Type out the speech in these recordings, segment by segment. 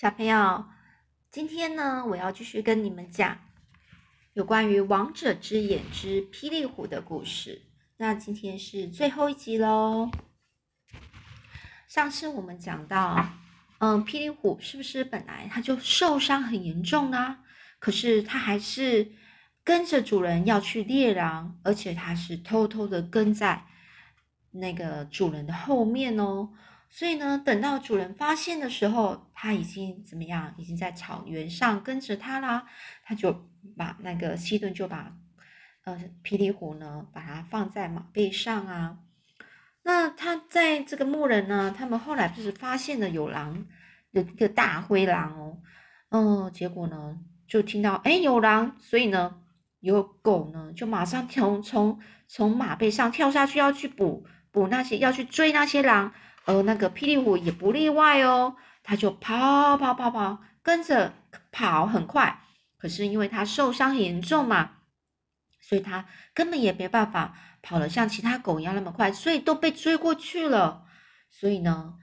小朋友，今天呢，我要继续跟你们讲有关于《王者之眼之霹雳虎》的故事。那今天是最后一集喽。上次我们讲到，嗯，霹雳虎是不是本来它就受伤很严重呢？可是它还是跟着主人要去猎狼，而且它是偷偷的跟在那个主人的后面哦。所以呢，等到主人发现的时候，他已经怎么样？已经在草原上跟着他啦。他就把那个西顿就把呃霹雳虎呢，把它放在马背上啊。那他在这个牧人呢，他们后来不是发现了有狼，有一个大灰狼哦。嗯，结果呢，就听到哎有狼，所以呢，有狗呢就马上 从从从马背上跳下去，要去捕捕那些要去追那些狼。而那个霹雳虎也不例外哦，他就跑跑跑跑，跟着跑很快。可是因为他受伤很严重嘛，所以他根本也没办法跑得像其他狗一样那么快，所以都被追过去了。所以呢，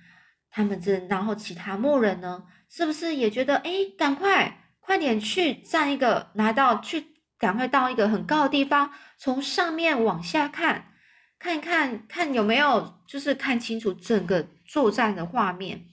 他们这然后其他牧人呢，是不是也觉得哎，赶快快点去站一个，拿到去赶快到一个很高的地方，从上面往下看。看一看看有没有，就是看清楚整个作战的画面。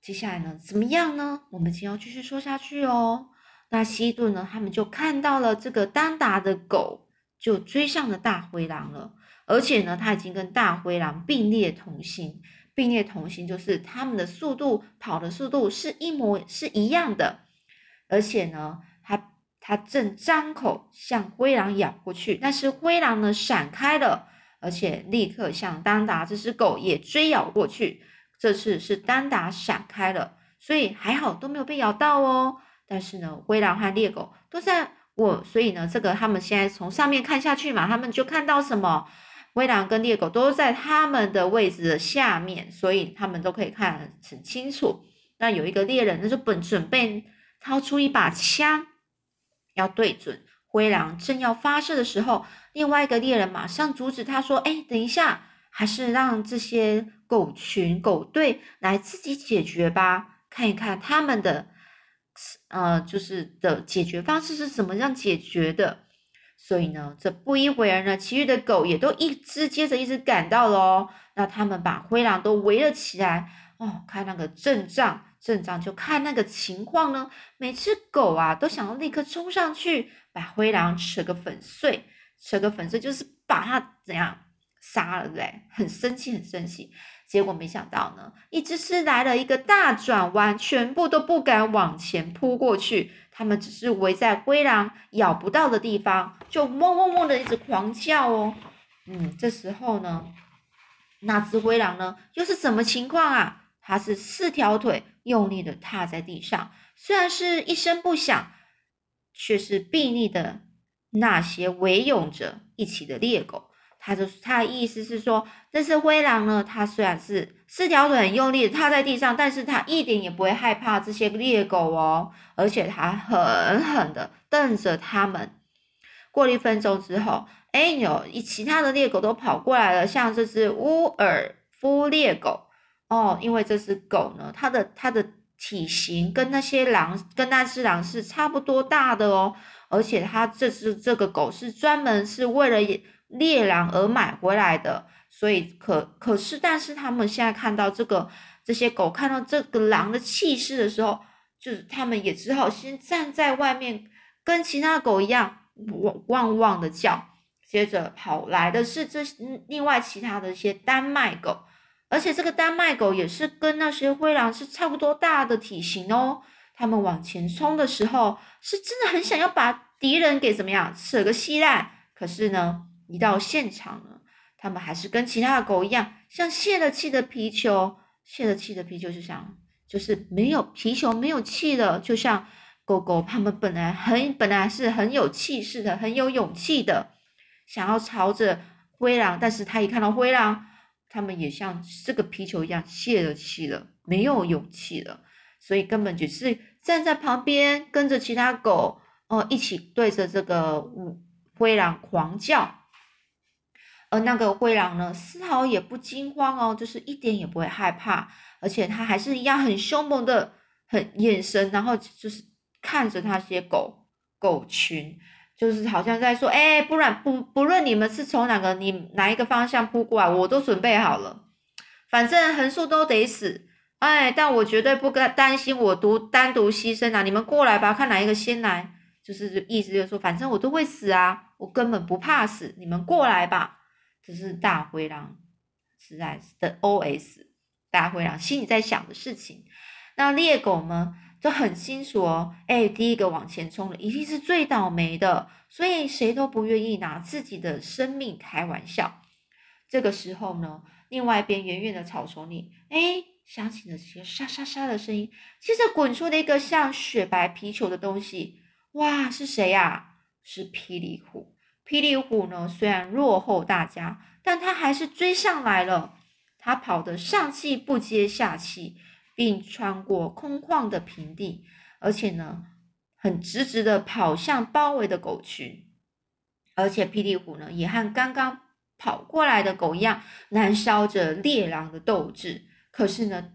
接下来呢，怎么样呢？我们先要继续说下去哦。那西顿呢，他们就看到了这个丹达的狗，就追上了大灰狼了。而且呢，他已经跟大灰狼并列同行，并列同行就是他们的速度跑的速度是一模是一样的。而且呢，他。他正张口向灰狼咬过去，但是灰狼呢闪开了，而且立刻向丹达这只狗也追咬过去。这次是丹达闪开了，所以还好都没有被咬到哦。但是呢，灰狼和猎狗都在我，所以呢，这个他们现在从上面看下去嘛，他们就看到什么？灰狼跟猎狗都在他们的位置的下面，所以他们都可以看很清楚。那有一个猎人，那就本准备掏出一把枪。要对准灰狼，正要发射的时候，另外一个猎人马上阻止他说：“哎，等一下，还是让这些狗群、狗队来自己解决吧，看一看他们的，呃，就是的解决方式是怎么样解决的。”所以呢，这不一会儿呢，其余的狗也都一只接着一只赶到了哦。那他们把灰狼都围了起来哦，看那个阵仗。镇长就看那个情况呢，每只狗啊都想要立刻冲上去把灰狼扯个粉碎，扯个粉碎就是把它怎样杀了，对？很生气，很生气。结果没想到呢，一只是来了一个大转弯，全部都不敢往前扑过去，他们只是围在灰狼咬不到的地方，就嗡嗡嗡的一直狂叫哦。嗯，这时候呢，那只灰狼呢又是什么情况啊？它是四条腿用力的踏在地上，虽然是一声不响，却是臂力的那些围拥着一起的猎狗。他就他的意思是说，这只灰狼呢。它虽然是四条腿很用力的踏在地上，但是它一点也不会害怕这些猎狗哦，而且它狠狠的瞪着他们。过了一分钟之后，哎呦，一其他的猎狗都跑过来了，像这只乌尔夫猎狗。哦，因为这只狗呢，它的它的体型跟那些狼跟那只狼是差不多大的哦，而且它这只这个狗是专门是为了猎狼而买回来的，所以可可是，但是他们现在看到这个这些狗看到这个狼的气势的时候，就是他们也只好先站在外面，跟其他狗一样汪汪汪的叫，接着跑来的是这另外其他的一些丹麦狗。而且这个丹麦狗也是跟那些灰狼是差不多大的体型哦。他们往前冲的时候，是真的很想要把敌人给怎么样扯个稀烂。可是呢，一到现场呢，他们还是跟其他的狗一样，像泄了气的皮球。泄了气的皮球就像就是没有皮球没有气了，就像狗狗他们本来很本来是很有气势的，很有勇气的，想要朝着灰狼，但是他一看到灰狼。他们也像这个皮球一样泄了气了，没有勇气了，所以根本就是站在旁边跟着其他狗哦一起对着这个灰狼狂叫。而那个灰狼呢，丝毫也不惊慌哦，就是一点也不会害怕，而且它还是一样很凶猛的，很眼神，然后就是看着那些狗狗群，就是好像在说，哎，不然不不论你们是从哪个你哪一个方向扑过来，我都准备好了，反正横竖都得死，哎，但我绝对不跟担心我独单独牺牲啊，你们过来吧，看哪一个先来，就是意思就是说，反正我都会死啊，我根本不怕死，你们过来吧。这是大灰狼实在是的 O.S. 大灰狼心里在想的事情。那猎狗呢，就很清楚哦，哎，第一个往前冲的一定是最倒霉的，所以谁都不愿意拿自己的生命开玩笑。这个时候呢，另外一边远远的草丛里，哎，响起了些沙沙沙的声音，接着滚出了一个像雪白皮球的东西。哇，是谁呀？是霹雳虎。霹雳虎呢，虽然落后大家，但他还是追上来了。他跑得上气不接下气，并穿过空旷的平地，而且呢，很直直的跑向包围的狗群。而且霹雳虎呢，也和刚刚跑过来的狗一样，燃烧着猎狼的斗志。可是呢，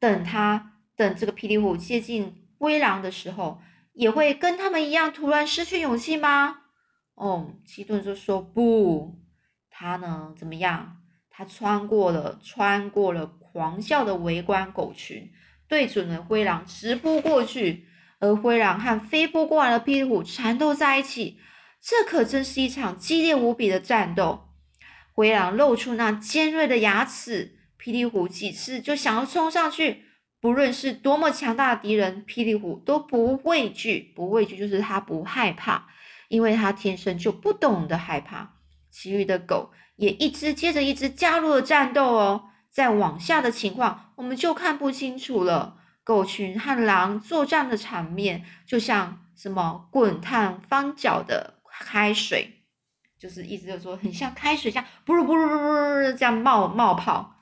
等他等这个霹雳虎接近灰狼的时候，也会跟他们一样，突然失去勇气吗？哦，基顿就说不，他呢怎么样？他穿过了，穿过了狂笑的围观狗群，对准了灰狼直扑过去。而灰狼和飞扑过来的霹雳虎缠斗在一起，这可真是一场激烈无比的战斗。灰狼露出那尖锐的牙齿，霹雳虎几次就想要冲上去。不论是多么强大的敌人，霹雳虎都不畏惧，不畏惧就是他不害怕。因为他天生就不懂得害怕，其余的狗也一只接着一只加入了战斗哦。再往下的情况，我们就看不清楚了。狗群和狼作战的场面，就像什么滚烫翻搅的开水，就是意思就是说，很像开水，像不噜不噜不噜这样冒冒泡，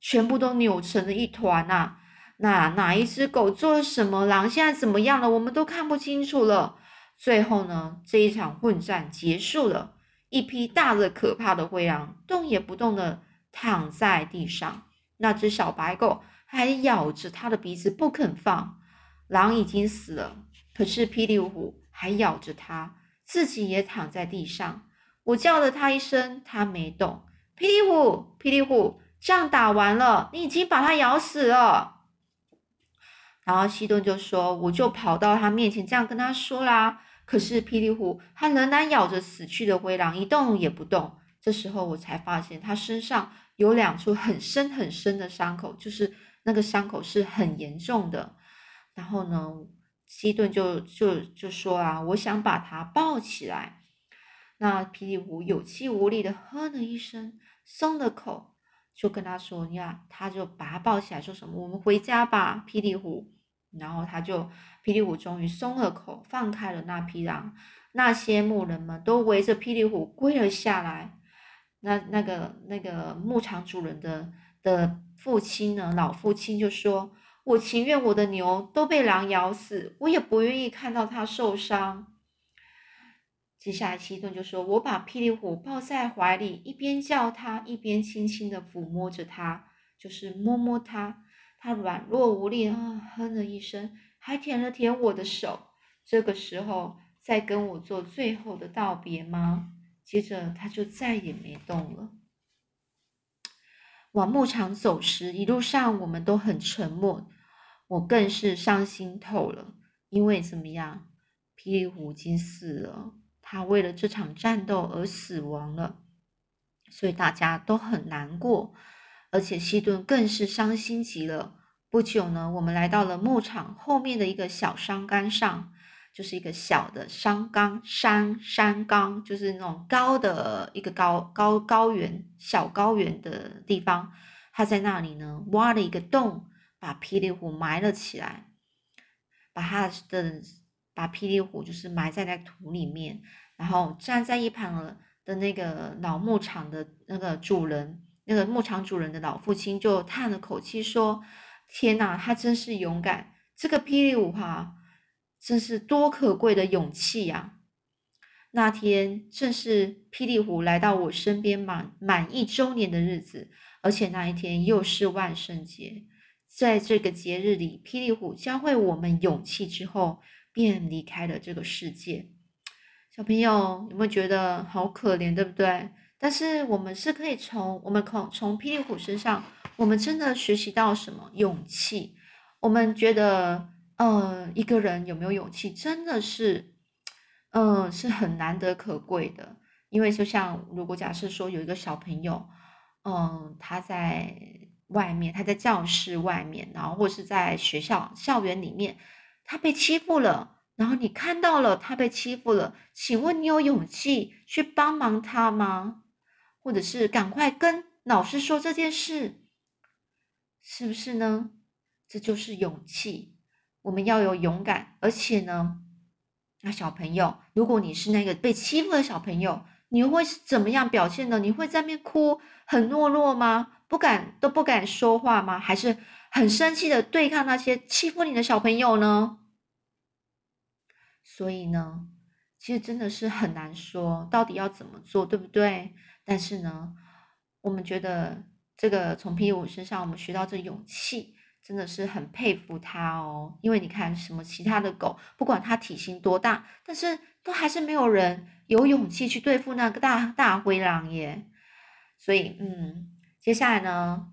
全部都扭成了一团呐。那哪一只狗做了什么？狼现在怎么样了？我们都看不清楚了。最后呢，这一场混战结束了。一批大的可怕的灰狼动也不动的躺在地上，那只小白狗还咬着它的鼻子不肯放。狼已经死了，可是霹雳虎还咬着它，自己也躺在地上。我叫了它一声，它没动。霹雳虎，霹雳虎，仗打完了，你已经把它咬死了。然后西顿就说：“我就跑到他面前，这样跟他说啦。”可是霹雳虎它仍然咬着死去的灰狼，一动也不动。这时候我才发现，他身上有两处很深很深的伤口，就是那个伤口是很严重的。然后呢，希顿就就就说啊，我想把他抱起来。那霹雳虎有气无力的哼了一声，松了口，就跟他说：“你看，他就把他抱起来，说什么？我们回家吧，霹雳虎。”然后他就，霹雳虎终于松了口，放开了那匹狼。那些牧人们都围着霹雳虎跪了下来。那那个那个牧场主人的的父亲呢，老父亲就说：“我情愿我的牛都被狼咬死，我也不愿意看到它受伤。”接下来，西顿就说：“我把霹雳虎抱在怀里，一边叫它，一边轻轻的抚摸着它，就是摸摸它。”他软弱无力啊，哼了一声，还舔了舔我的手。这个时候，再跟我做最后的道别吗？接着，他就再也没动了。往牧场走时，一路上我们都很沉默，我更是伤心透了。因为怎么样，霹雳虎已经死了，他为了这场战斗而死亡了，所以大家都很难过。而且西顿更是伤心极了。不久呢，我们来到了牧场后面的一个小山岗上，就是一个小的山岗山山岗，就是那种高的一个高高高原小高原的地方。他在那里呢，挖了一个洞，把霹雳虎埋了起来，把他的把霹雳虎就是埋在那土里面，然后站在一旁的那个老牧场的那个主人。那个牧场主人的老父亲就叹了口气说：“天哪，他真是勇敢！这个霹雳舞哈，真是多可贵的勇气呀！”那天正是霹雳虎来到我身边满满一周年的日子，而且那一天又是万圣节。在这个节日里，霹雳虎教会我们勇气之后，便离开了这个世界。小朋友有没有觉得好可怜，对不对？但是我们是可以从我们从从霹雳虎身上，我们真的学习到什么勇气？我们觉得，呃，一个人有没有勇气，真的是，嗯，是很难得可贵的。因为就像如果假设说有一个小朋友，嗯，他在外面，他在教室外面，然后或是在学校校园里面，他被欺负了，然后你看到了他被欺负了，请问你有勇气去帮忙他吗？或者是赶快跟老师说这件事，是不是呢？这就是勇气。我们要有勇敢，而且呢，那小朋友，如果你是那个被欺负的小朋友，你会是怎么样表现呢？你会在那哭，很懦弱吗？不敢都不敢说话吗？还是很生气的对抗那些欺负你的小朋友呢？所以呢，其实真的是很难说，到底要怎么做，对不对？但是呢，我们觉得这个从霹雳舞身上，我们学到这勇气，真的是很佩服他哦。因为你看，什么其他的狗，不管它体型多大，但是都还是没有人有勇气去对付那个大大灰狼耶。所以，嗯，接下来呢，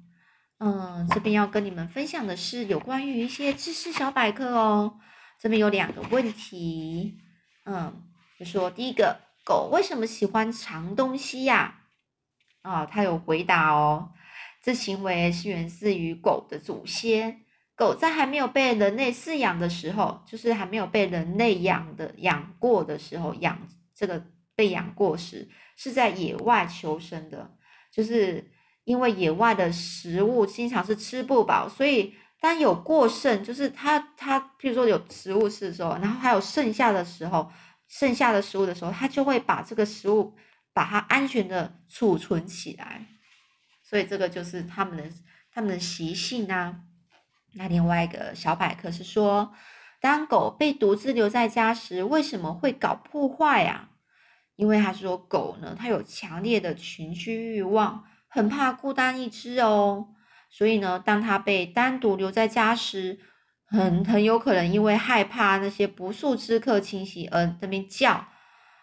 嗯，这边要跟你们分享的是有关于一些知识小百科哦。这边有两个问题，嗯，就说第一个，狗为什么喜欢藏东西呀？啊，他有回答哦。这行为是源自于狗的祖先。狗在还没有被人类饲养的时候，就是还没有被人类养的养过的时候，养这个被养过时，是在野外求生的。就是因为野外的食物经常是吃不饱，所以当有过剩，就是它它，譬如说有食物吃的时候，然后还有剩下的时候，剩下的食物的时候，它就会把这个食物。把它安全的储存起来，所以这个就是他们的他们的习性啊。那另外一个小百科是说，当狗被独自留在家时，为什么会搞破坏呀？因为他说狗呢，它有强烈的群居欲望，很怕孤单一只哦。所以呢，当它被单独留在家时，很很有可能因为害怕那些不速之客侵袭而那边叫。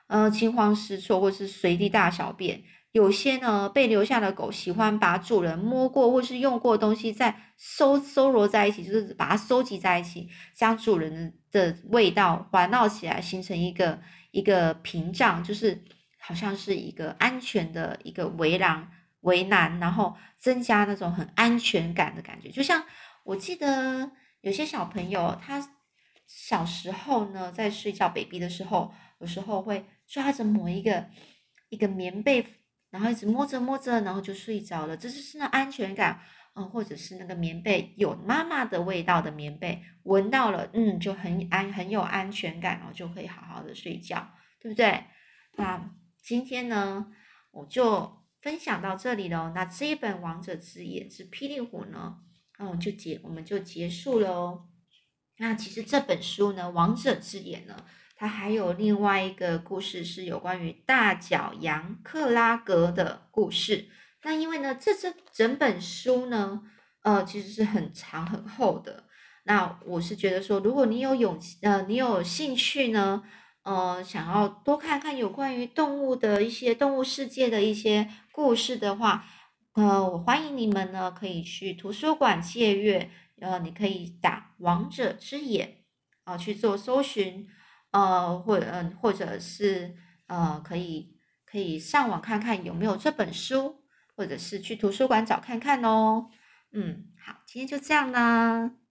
呃，惊慌失措，或是随地大小便。有些呢，被留下的狗喜欢把主人摸过或是用过的东西再收收罗在一起，就是把它收集在一起，将主人的味道环绕起来，形成一个一个屏障，就是好像是一个安全的一个围栏围栏，然后增加那种很安全感的感觉。就像我记得有些小朋友，他小时候呢，在睡觉 baby 的时候，有时候会。抓着某一个一个棉被，然后一直摸着摸着，然后就睡着了。这就是那安全感，嗯，或者是那个棉被有妈妈的味道的棉被，闻到了，嗯，就很安很有安全感，然后就可以好好的睡觉，对不对？那今天呢，我就分享到这里喽。那这一本《王者之眼》之霹雳虎呢，嗯，就结我们就结束了哦。那其实这本书呢，《王者之眼》呢。它还有另外一个故事，是有关于大脚羊克拉格的故事。那因为呢，这这整本书呢，呃，其实是很长很厚的。那我是觉得说，如果你有勇气，呃，你有兴趣呢，呃，想要多看看有关于动物的一些动物世界的一些故事的话，呃，我欢迎你们呢，可以去图书馆借阅。呃，你可以打《王者之眼》啊去做搜寻。呃，或嗯，或者是呃，可以可以上网看看有没有这本书，或者是去图书馆找看看哦。嗯，好，今天就这样啦。